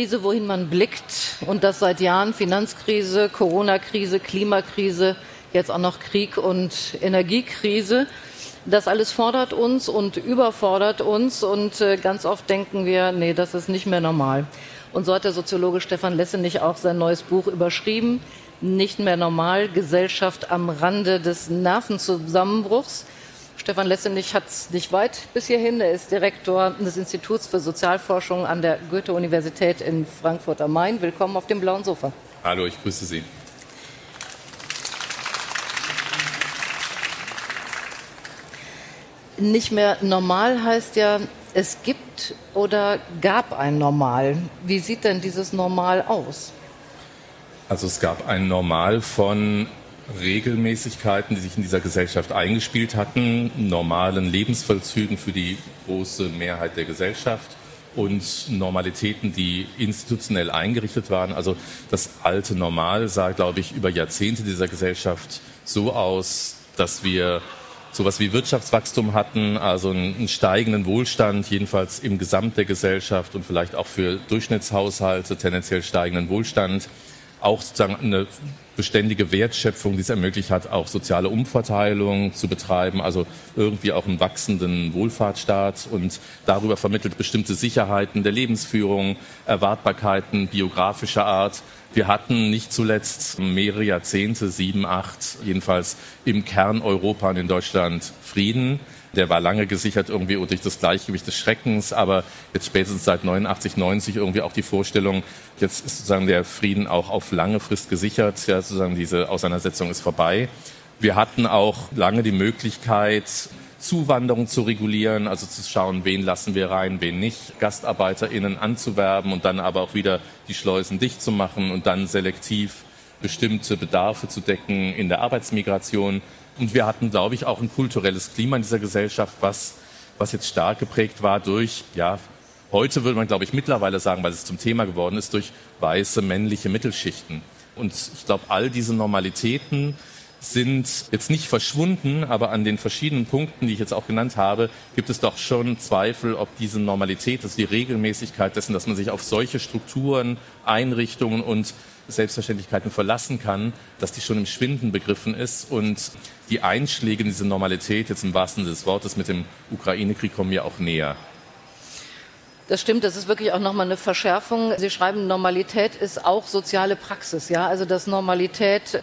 Krise, wohin man blickt und das seit Jahren Finanzkrise, Corona-Krise, Klimakrise, jetzt auch noch Krieg und Energiekrise. Das alles fordert uns und überfordert uns und äh, ganz oft denken wir, nee, das ist nicht mehr normal. Und so hat der Soziologe Stefan Lessenich auch sein neues Buch überschrieben. Nicht mehr normal, Gesellschaft am Rande des Nervenzusammenbruchs. Stefan Lessenich hat es nicht weit bis hierhin. Er ist Direktor des Instituts für Sozialforschung an der Goethe-Universität in Frankfurt am Main. Willkommen auf dem blauen Sofa. Hallo, ich grüße Sie. Nicht mehr normal heißt ja, es gibt oder gab ein Normal. Wie sieht denn dieses Normal aus? Also es gab ein Normal von Regelmäßigkeiten, die sich in dieser Gesellschaft eingespielt hatten, normalen Lebensvollzügen für die große Mehrheit der Gesellschaft und Normalitäten, die institutionell eingerichtet waren. Also das alte Normal sah, glaube ich, über Jahrzehnte dieser Gesellschaft so aus, dass wir sowas wie Wirtschaftswachstum hatten, also einen steigenden Wohlstand, jedenfalls im Gesamt der Gesellschaft und vielleicht auch für Durchschnittshaushalte tendenziell steigenden Wohlstand auch sozusagen eine beständige Wertschöpfung, die es ermöglicht hat, auch soziale Umverteilung zu betreiben, also irgendwie auch einen wachsenden Wohlfahrtsstaat und darüber vermittelt bestimmte Sicherheiten der Lebensführung, Erwartbarkeiten biografischer Art. Wir hatten nicht zuletzt mehrere Jahrzehnte, sieben, acht, jedenfalls im Kern Europa und in Deutschland Frieden. Der war lange gesichert irgendwie durch das Gleichgewicht des Schreckens, aber jetzt spätestens seit 89, 90 irgendwie auch die Vorstellung, jetzt ist sozusagen der Frieden auch auf lange Frist gesichert. Ja, sozusagen diese Auseinandersetzung ist vorbei. Wir hatten auch lange die Möglichkeit, Zuwanderung zu regulieren, also zu schauen, wen lassen wir rein, wen nicht, GastarbeiterInnen anzuwerben und dann aber auch wieder die Schleusen dicht zu machen und dann selektiv bestimmte Bedarfe zu decken in der Arbeitsmigration. Und wir hatten, glaube ich, auch ein kulturelles Klima in dieser Gesellschaft, was, was jetzt stark geprägt war durch, ja, heute würde man, glaube ich, mittlerweile sagen, weil es zum Thema geworden ist, durch weiße männliche Mittelschichten. Und ich glaube, all diese Normalitäten sind jetzt nicht verschwunden, aber an den verschiedenen Punkten, die ich jetzt auch genannt habe, gibt es doch schon Zweifel, ob diese Normalität, also die Regelmäßigkeit dessen, dass man sich auf solche Strukturen, Einrichtungen und Selbstverständlichkeiten verlassen kann, dass die schon im Schwinden begriffen ist und die Einschläge in diese Normalität jetzt im wahrsten Sinne des Wortes mit dem Ukraine-Krieg kommen mir auch näher. Das stimmt, das ist wirklich auch nochmal eine Verschärfung. Sie schreiben, Normalität ist auch soziale Praxis, ja, also dass Normalität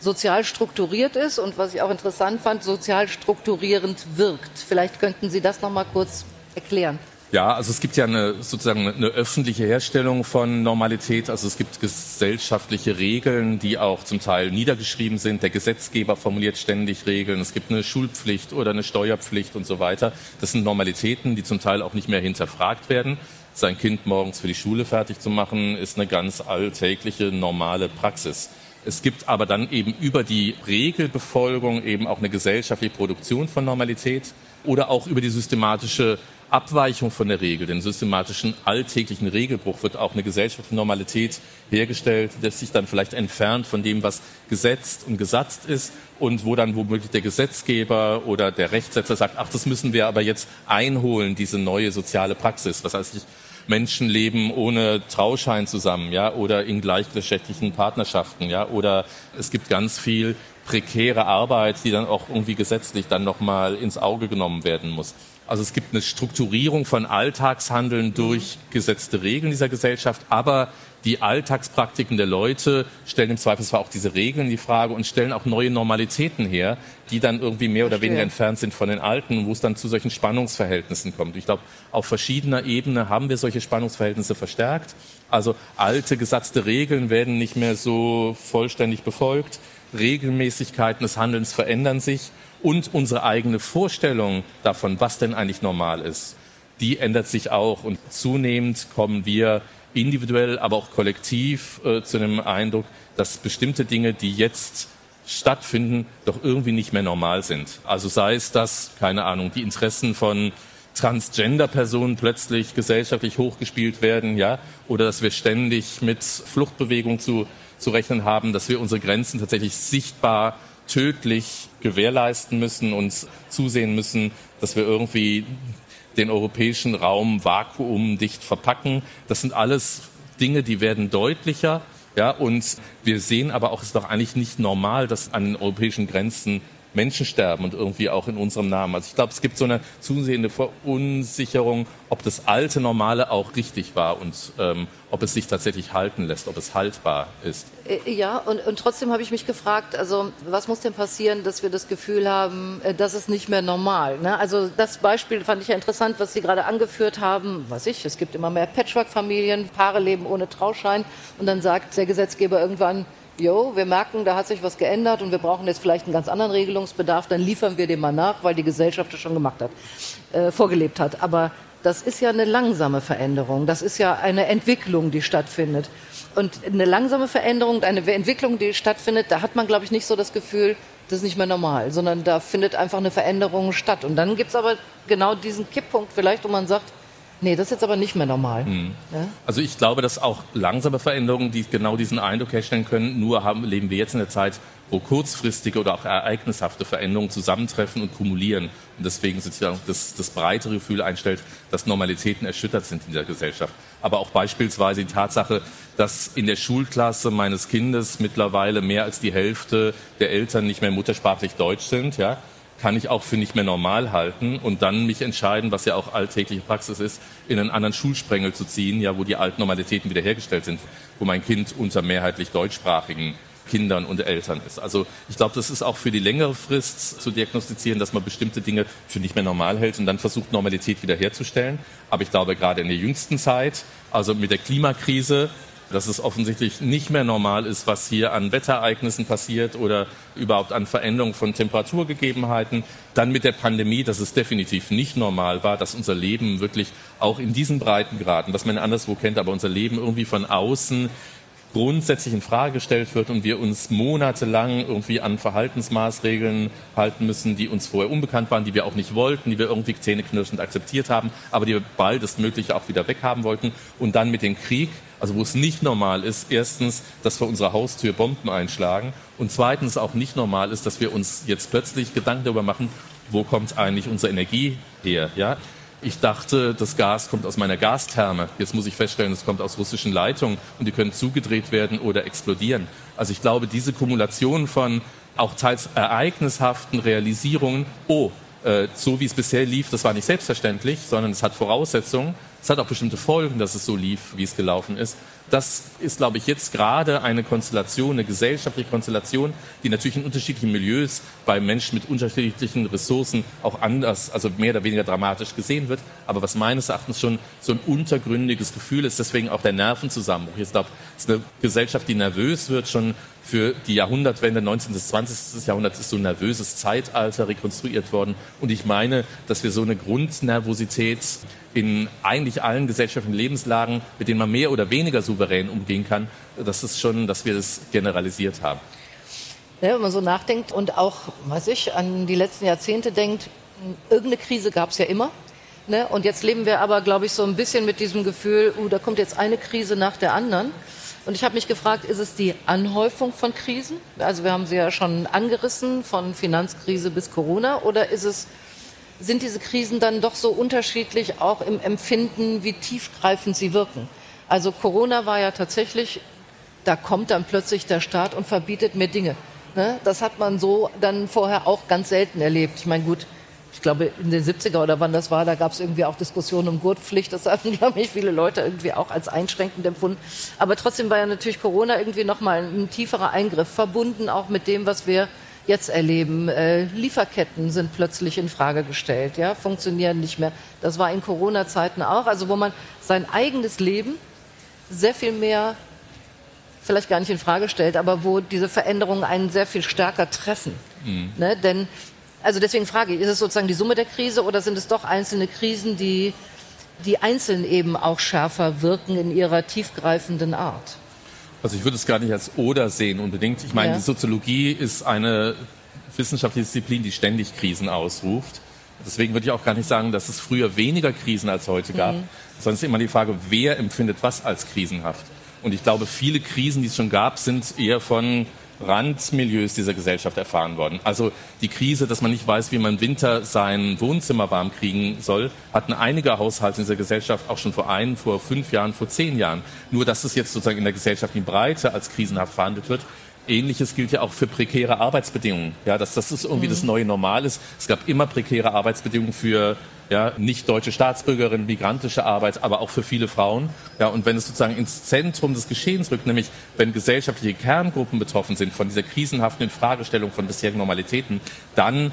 sozial strukturiert ist und was ich auch interessant fand, sozial strukturierend wirkt. Vielleicht könnten Sie das nochmal kurz erklären. Ja, also es gibt ja eine, sozusagen eine öffentliche Herstellung von Normalität. Also es gibt gesellschaftliche Regeln, die auch zum Teil niedergeschrieben sind. Der Gesetzgeber formuliert ständig Regeln. Es gibt eine Schulpflicht oder eine Steuerpflicht und so weiter. Das sind Normalitäten, die zum Teil auch nicht mehr hinterfragt werden. sein Kind morgens für die Schule fertig zu machen, ist eine ganz alltägliche, normale Praxis. Es gibt aber dann eben über die Regelbefolgung eben auch eine gesellschaftliche Produktion von Normalität oder auch über die systematische Abweichung von der Regel, den systematischen alltäglichen Regelbruch wird auch eine gesellschaftliche Normalität hergestellt, die sich dann vielleicht entfernt von dem, was gesetzt und gesatzt ist und wo dann womöglich der Gesetzgeber oder der Rechtsetzer sagt, ach, das müssen wir aber jetzt einholen, diese neue soziale Praxis. Was heißt, Menschen leben ohne Trauschein zusammen, ja, oder in gleichgeschlechtlichen Partnerschaften, ja, oder es gibt ganz viel prekäre Arbeit, die dann auch irgendwie gesetzlich dann nochmal ins Auge genommen werden muss. Also es gibt eine Strukturierung von Alltagshandeln durch gesetzte Regeln dieser Gesellschaft, aber die Alltagspraktiken der Leute stellen im Zweifelsfall auch diese Regeln in die Frage und stellen auch neue Normalitäten her, die dann irgendwie mehr oder weniger entfernt sind von den alten, wo es dann zu solchen Spannungsverhältnissen kommt. Ich glaube, auf verschiedener Ebene haben wir solche Spannungsverhältnisse verstärkt. Also alte gesatzte Regeln werden nicht mehr so vollständig befolgt. Regelmäßigkeiten des Handelns verändern sich und unsere eigene Vorstellung davon, was denn eigentlich normal ist, die ändert sich auch und zunehmend kommen wir individuell, aber auch kollektiv äh, zu dem Eindruck, dass bestimmte Dinge, die jetzt stattfinden, doch irgendwie nicht mehr normal sind. Also sei es, dass, keine Ahnung, die Interessen von Transgender-Personen plötzlich gesellschaftlich hochgespielt werden, ja, oder dass wir ständig mit Fluchtbewegung zu, zu rechnen haben, dass wir unsere Grenzen tatsächlich sichtbar tödlich gewährleisten müssen und zusehen müssen, dass wir irgendwie den europäischen Raum vakuumdicht verpacken. Das sind alles Dinge, die werden deutlicher. Ja, und wir sehen aber auch, es ist doch eigentlich nicht normal, dass an den europäischen Grenzen Menschen sterben und irgendwie auch in unserem Namen. Also ich glaube, es gibt so eine zusehende Verunsicherung, ob das alte Normale auch richtig war und ähm, ob es sich tatsächlich halten lässt, ob es haltbar ist. Äh, ja, und, und trotzdem habe ich mich gefragt, also was muss denn passieren, dass wir das Gefühl haben, äh, das ist nicht mehr normal? Ne? Also das Beispiel fand ich ja interessant, was Sie gerade angeführt haben. Weiß ich, es gibt immer mehr Patchwork-Familien, Paare leben ohne Trauschein und dann sagt der Gesetzgeber irgendwann, jo, wir merken, da hat sich was geändert und wir brauchen jetzt vielleicht einen ganz anderen Regelungsbedarf, dann liefern wir dem mal nach, weil die Gesellschaft das schon gemacht hat, äh, vorgelebt hat. Aber das ist ja eine langsame Veränderung. Das ist ja eine Entwicklung, die stattfindet. Und eine langsame Veränderung, eine Entwicklung, die stattfindet, da hat man, glaube ich, nicht so das Gefühl, das ist nicht mehr normal, sondern da findet einfach eine Veränderung statt. Und dann gibt es aber genau diesen Kipppunkt vielleicht, wo man sagt, Nee, das ist jetzt aber nicht mehr normal. Mhm. Ja? Also ich glaube, dass auch langsame Veränderungen, die genau diesen Eindruck herstellen können, nur haben, leben wir jetzt in der Zeit, wo kurzfristige oder auch ereignishafte Veränderungen zusammentreffen und kumulieren. Und deswegen sozusagen das, das breitere Gefühl einstellt, dass Normalitäten erschüttert sind in der Gesellschaft. Aber auch beispielsweise die Tatsache, dass in der Schulklasse meines Kindes mittlerweile mehr als die Hälfte der Eltern nicht mehr muttersprachlich Deutsch sind, ja, kann ich auch für nicht mehr normal halten und dann mich entscheiden, was ja auch alltägliche Praxis ist, in einen anderen Schulsprengel zu ziehen, ja, wo die alten Normalitäten wiederhergestellt sind, wo mein Kind unter mehrheitlich deutschsprachigen Kindern und Eltern ist. Also ich glaube, das ist auch für die längere Frist zu diagnostizieren, dass man bestimmte Dinge für nicht mehr normal hält und dann versucht, Normalität wiederherzustellen. Aber ich glaube, gerade in der jüngsten Zeit, also mit der Klimakrise, dass es offensichtlich nicht mehr normal ist, was hier an Wetterereignissen passiert oder überhaupt an Veränderungen von Temperaturgegebenheiten. Dann mit der Pandemie, dass es definitiv nicht normal war, dass unser Leben wirklich auch in diesen Breitengraden, was man anderswo kennt, aber unser Leben irgendwie von außen grundsätzlich in Frage gestellt wird und wir uns monatelang irgendwie an Verhaltensmaßregeln halten müssen, die uns vorher unbekannt waren, die wir auch nicht wollten, die wir irgendwie zähneknirschend akzeptiert haben, aber die wir baldestmöglich auch wieder weghaben wollten. Und dann mit dem Krieg, also wo es nicht normal ist, erstens, dass vor unserer Haustür Bomben einschlagen und zweitens auch nicht normal ist, dass wir uns jetzt plötzlich Gedanken darüber machen, wo kommt eigentlich unsere Energie her, ja? Ich dachte, das Gas kommt aus meiner Gastherme. Jetzt muss ich feststellen, es kommt aus russischen Leitungen und die können zugedreht werden oder explodieren. Also ich glaube, diese Kumulation von auch teils ereignishaften Realisierungen, oh, äh, so wie es bisher lief, das war nicht selbstverständlich, sondern es hat Voraussetzungen, es hat auch bestimmte Folgen, dass es so lief, wie es gelaufen ist. das ist, glaube ich, jetzt gerade eine Konstellation, eine gesellschaftliche Konstellation, die natürlich in unterschiedlichen Milieus bei Menschen mit unterschiedlichen Ressourcen auch anders, also mehr oder weniger dramatisch gesehen wird. Aber was meines Erachtens schon so ein untergründiges Gefühl ist, deswegen auch der Nervenzusammenbruch. Ich glaube, es ist eine Gesellschaft, die nervös wird, schon für die Jahrhundertwende 19. bis 20. Jahrhundert ist so ein nervöses Zeitalter rekonstruiert worden. Und ich meine, dass wir so eine Grundnervosität in eigentlich allen gesellschaftlichen Lebenslagen, mit denen man mehr oder weniger souverän umgehen kann, das ist schon, dass wir das generalisiert haben. Ja, wenn man so nachdenkt und auch, weiß ich, an die letzten Jahrzehnte denkt, irgendeine Krise gab es ja immer. Ne? Und jetzt leben wir aber, glaube ich, so ein bisschen mit diesem Gefühl, uh, da kommt jetzt eine Krise nach der anderen. Und ich habe mich gefragt, ist es die Anhäufung von Krisen? Also wir haben sie ja schon angerissen, von Finanzkrise bis Corona. Oder ist es, sind diese Krisen dann doch so unterschiedlich auch im Empfinden, wie tiefgreifend sie wirken? Also Corona war ja tatsächlich, da kommt dann plötzlich der Staat und verbietet mir Dinge. Ne? Das hat man so dann vorher auch ganz selten erlebt. Ich meine, gut, ich glaube, in den 70er oder wann das war, da gab es irgendwie auch Diskussionen um Gurtpflicht. Das haben, glaube ich, viele Leute irgendwie auch als einschränkend empfunden. Aber trotzdem war ja natürlich Corona irgendwie nochmal ein tieferer Eingriff, verbunden auch mit dem, was wir jetzt erleben. Äh, Lieferketten sind plötzlich in Frage gestellt, ja, funktionieren nicht mehr. Das war in Corona-Zeiten auch, also wo man sein eigenes Leben sehr viel mehr vielleicht gar nicht in Frage stellt, aber wo diese Veränderungen einen sehr viel stärker treffen. Mhm. Ne? Denn also deswegen frage ich, ist es sozusagen die Summe der Krise oder sind es doch einzelne Krisen, die, die einzeln eben auch schärfer wirken in ihrer tiefgreifenden Art? Also ich würde es gar nicht als oder sehen unbedingt. Ich meine, ja. die Soziologie ist eine wissenschaftliche Disziplin, die ständig Krisen ausruft. Deswegen würde ich auch gar nicht sagen, dass es früher weniger Krisen als heute gab, mhm. sondern es ist immer die Frage, wer empfindet was als krisenhaft. Und ich glaube, viele Krisen, die es schon gab, sind eher von Randmilieus dieser Gesellschaft erfahren worden. Also die Krise, dass man nicht weiß, wie man im Winter sein Wohnzimmer warm kriegen soll, hatten einige Haushalte in dieser Gesellschaft auch schon vor ein, vor fünf Jahren, vor zehn Jahren. Nur dass es jetzt sozusagen in der Gesellschaft in Breite als krisenhaft verhandelt wird, Ähnliches gilt ja auch für prekäre Arbeitsbedingungen. Ja, dass das ist irgendwie mhm. das neue Normal ist. Es gab immer prekäre Arbeitsbedingungen für ja, nicht deutsche Staatsbürgerinnen, migrantische Arbeit, aber auch für viele Frauen. Ja, und wenn es sozusagen ins Zentrum des Geschehens rückt, nämlich wenn gesellschaftliche Kerngruppen betroffen sind von dieser krisenhaften Infragestellung von bisherigen Normalitäten, dann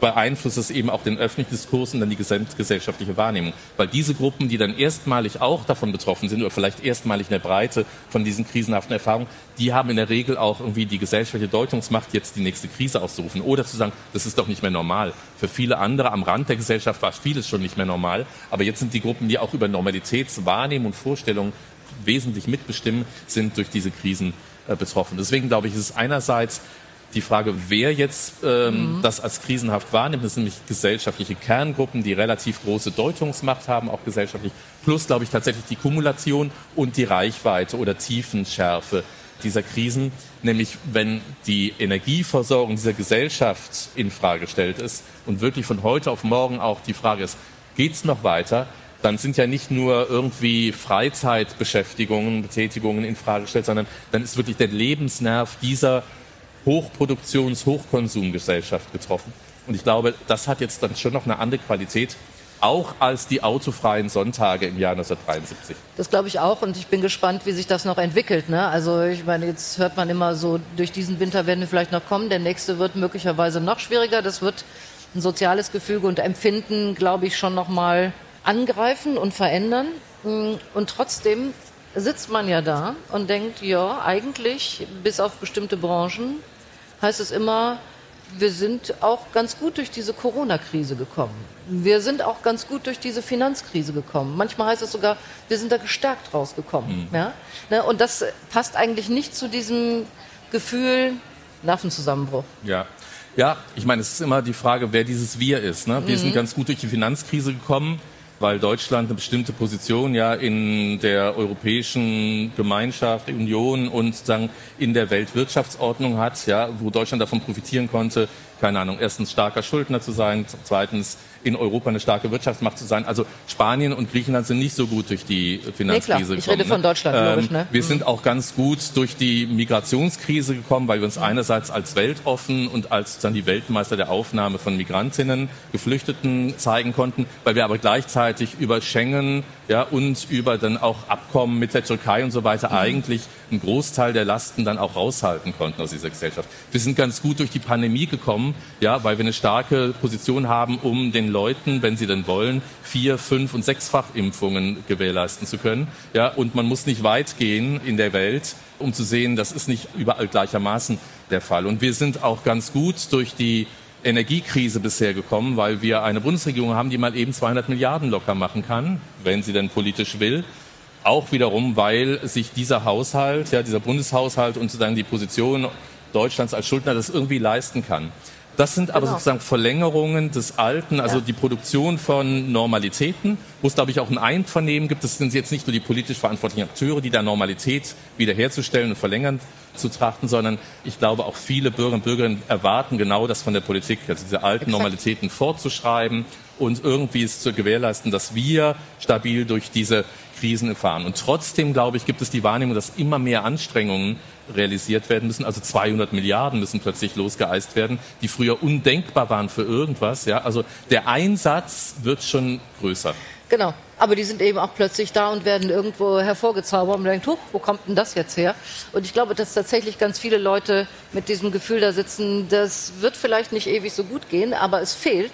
beeinflusst es eben auch den öffentlichen Diskurs und dann die gesamtgesellschaftliche Wahrnehmung. Weil diese Gruppen, die dann erstmalig auch davon betroffen sind oder vielleicht erstmalig in der Breite von diesen krisenhaften Erfahrungen, die haben in der Regel auch irgendwie die gesellschaftliche Deutungsmacht, jetzt die nächste Krise auszurufen oder zu sagen, das ist doch nicht mehr normal. Für viele andere am Rand der Gesellschaft war vieles schon nicht mehr normal, aber jetzt sind die Gruppen, die auch über Normalitätswahrnehmung und Vorstellungen wesentlich mitbestimmen, sind durch diese Krisen äh, betroffen. Deswegen glaube ich, ist es einerseits die Frage, wer jetzt ähm, mhm. das als krisenhaft wahrnimmt, das sind nämlich gesellschaftliche Kerngruppen, die relativ große Deutungsmacht haben, auch gesellschaftlich, plus, glaube ich, tatsächlich die Kumulation und die Reichweite oder Tiefenschärfe dieser Krisen, nämlich wenn die Energieversorgung dieser Gesellschaft in Frage gestellt ist und wirklich von heute auf morgen auch die Frage ist, geht's noch weiter? Dann sind ja nicht nur irgendwie Freizeitbeschäftigungen, Betätigungen in Frage gestellt, sondern dann ist wirklich der Lebensnerv dieser Hochproduktions-, Hochkonsumgesellschaft getroffen. Und ich glaube, das hat jetzt dann schon noch eine andere Qualität, auch als die autofreien Sonntage im Jahr 1973. Das glaube ich auch und ich bin gespannt, wie sich das noch entwickelt. Ne? Also ich meine, jetzt hört man immer so, durch diesen Winter werden wir vielleicht noch kommen, der nächste wird möglicherweise noch schwieriger. Das wird ein soziales Gefüge und Empfinden, glaube ich, schon noch mal angreifen und verändern. Und trotzdem sitzt man ja da und denkt, ja, eigentlich, bis auf bestimmte Branchen, heißt es immer, wir sind auch ganz gut durch diese Corona-Krise gekommen. Wir sind auch ganz gut durch diese Finanzkrise gekommen. Manchmal heißt es sogar, wir sind da gestärkt rausgekommen. Mhm. Ja? Ne, und das passt eigentlich nicht zu diesem Gefühl Nervenzusammenbruch. Ja. Ja, ich meine, es ist immer die Frage, wer dieses Wir ist. Ne? Wir mhm. sind ganz gut durch die Finanzkrise gekommen weil Deutschland eine bestimmte Position ja in der europäischen Gemeinschaft, Union und sagen in der Weltwirtschaftsordnung hat, ja, wo Deutschland davon profitieren konnte, keine Ahnung, erstens starker Schuldner zu sein, zweitens in Europa eine starke Wirtschaftsmacht zu sein. Also Spanien und Griechenland sind nicht so gut durch die Finanzkrise nee, klar. Ich rede von Deutschland, ähm, logisch. Ne? Wir sind auch ganz gut durch die Migrationskrise gekommen, weil wir uns einerseits als weltoffen und als dann die Weltmeister der Aufnahme von Migrantinnen, Geflüchteten zeigen konnten, weil wir aber gleichzeitig über Schengen ja, und über dann auch Abkommen mit der Türkei und so weiter mhm. eigentlich einen Großteil der Lasten dann auch raushalten konnten aus dieser Gesellschaft. Wir sind ganz gut durch die Pandemie gekommen, ja, weil wir eine starke Position haben, um den Leuten, wenn sie denn wollen, vier, fünf und sechsfach Impfungen gewährleisten zu können. Ja, und man muss nicht weit gehen in der Welt, um zu sehen, das ist nicht überall gleichermaßen der Fall. Und wir sind auch ganz gut durch die Energiekrise bisher gekommen, weil wir eine Bundesregierung haben, die mal eben 200 Milliarden locker machen kann, wenn sie denn politisch will. Auch wiederum, weil sich dieser Haushalt, ja, dieser Bundeshaushalt und sozusagen die Position Deutschlands als Schuldner das irgendwie leisten kann. Das sind aber genau. sozusagen Verlängerungen des Alten, also ja. die Produktion von Normalitäten, wo es, glaube ich, auch ein Einvernehmen gibt. Das sind jetzt nicht nur die politisch verantwortlichen Akteure, die da Normalität wiederherzustellen und verlängern zu trachten, sondern ich glaube auch viele Bürger und Bürgerinnen erwarten genau das von der Politik, also diese alten Exakt. Normalitäten fortzuschreiben und irgendwie es zu gewährleisten, dass wir stabil durch diese Krisen fahren. Und trotzdem, glaube ich, gibt es die Wahrnehmung, dass immer mehr Anstrengungen realisiert werden müssen. Also 200 Milliarden müssen plötzlich losgeeist werden, die früher undenkbar waren für irgendwas. Ja, also der Einsatz wird schon größer. Genau. Aber die sind eben auch plötzlich da und werden irgendwo hervorgezaubert und man denkt, huch, wo kommt denn das jetzt her? Und ich glaube, dass tatsächlich ganz viele Leute mit diesem Gefühl da sitzen, das wird vielleicht nicht ewig so gut gehen, aber es fehlt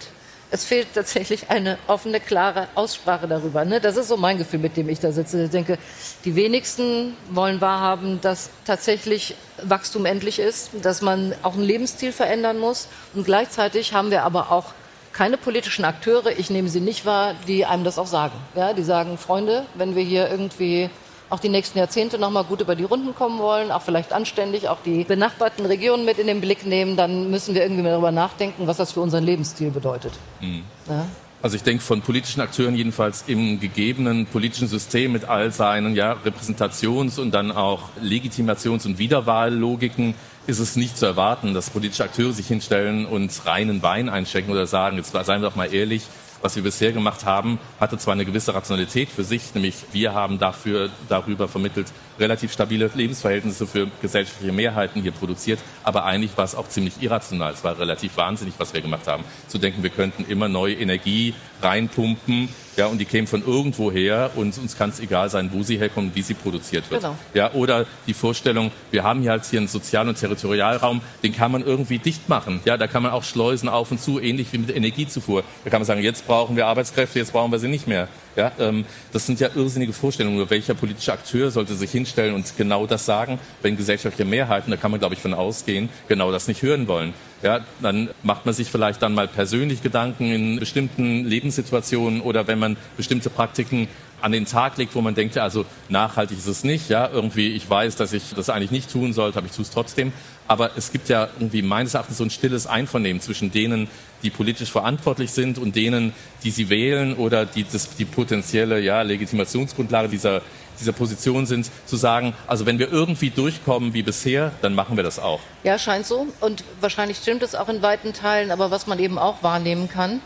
es fehlt tatsächlich eine offene, klare Aussprache darüber. Ne? Das ist so mein Gefühl, mit dem ich da sitze. Ich denke, die wenigsten wollen wahrhaben, dass tatsächlich Wachstum endlich ist, dass man auch einen Lebensstil verändern muss. Und gleichzeitig haben wir aber auch keine politischen Akteure, ich nehme sie nicht wahr, die einem das auch sagen. Ja, die sagen, Freunde, wenn wir hier irgendwie auch die nächsten Jahrzehnte noch mal gut über die Runden kommen wollen, auch vielleicht anständig auch die benachbarten Regionen mit in den Blick nehmen, dann müssen wir irgendwie mal darüber nachdenken, was das für unseren Lebensstil bedeutet. Mhm. Ja? Also ich denke von politischen Akteuren jedenfalls im gegebenen politischen System mit all seinen ja, Repräsentations- und dann auch Legitimations- und Wiederwahllogiken ist es nicht zu erwarten, dass politische Akteure sich hinstellen und reinen Wein einschenken oder sagen, jetzt seien wir doch mal ehrlich, was wir bisher gemacht haben, hatte zwar eine gewisse Rationalität für sich, nämlich wir haben dafür darüber vermittelt, relativ stabile Lebensverhältnisse für gesellschaftliche Mehrheiten hier produziert, aber eigentlich war es auch ziemlich irrational. Es war relativ wahnsinnig, was wir gemacht haben. Zu denken, wir könnten immer neue Energie reinpumpen, ja, und die kämen von irgendwo her und uns kann es egal sein, wo sie herkommen, wie sie produziert wird. Genau. Ja, oder die Vorstellung, wir haben hier halt hier einen Sozial- und Territorialraum, den kann man irgendwie dicht machen. Ja, da kann man auch Schleusen auf und zu, ähnlich wie mit Energiezufuhr. Da kann man sagen, jetzt brauchen wir Arbeitskräfte, jetzt brauchen wir sie nicht mehr. Ja, ähm, das sind ja irrsinnige Vorstellungen. Nur welcher politische Akteur sollte sich hinstellen und genau das sagen, wenn gesellschaftliche Mehrheiten, da kann man glaube ich von ausgehen, genau das nicht hören wollen. Ja, dann macht man sich vielleicht dann mal persönlich Gedanken in bestimmten Lebenssituationen oder wenn man bestimmte Praktiken an den Tag legt, wo man denkt, ja, also nachhaltig ist es nicht, ja, irgendwie, ich weiß, dass ich das eigentlich nicht tun sollte, aber ich tue es trotzdem. Aber es gibt ja irgendwie meines Erachtens so ein stilles Einvernehmen zwischen denen, die politisch verantwortlich sind und denen, die sie wählen oder die das, die potenzielle ja, Legitimationsgrundlage dieser, dieser Position sind, zu sagen, also wenn wir irgendwie durchkommen wie bisher, dann machen wir das auch. Ja, scheint so. Und wahrscheinlich stimmt es auch in weiten Teilen, aber was man eben auch wahrnehmen kann,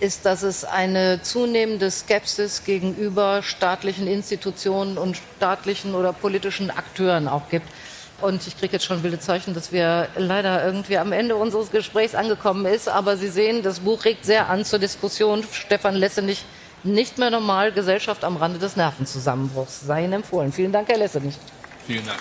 ist, dass es eine zunehmende Skepsis gegenüber staatlichen Institutionen und staatlichen oder politischen Akteuren auch gibt. Und ich kriege jetzt schon wilde Zeichen, dass wir leider irgendwie am Ende unseres Gesprächs angekommen ist. Aber Sie sehen, das Buch regt sehr an zur Diskussion. Stefan Lessenich, nicht mehr normal, Gesellschaft am Rande des Nervenzusammenbruchs. Sei Ihnen empfohlen. Vielen Dank, Herr Lessenich. Vielen Dank.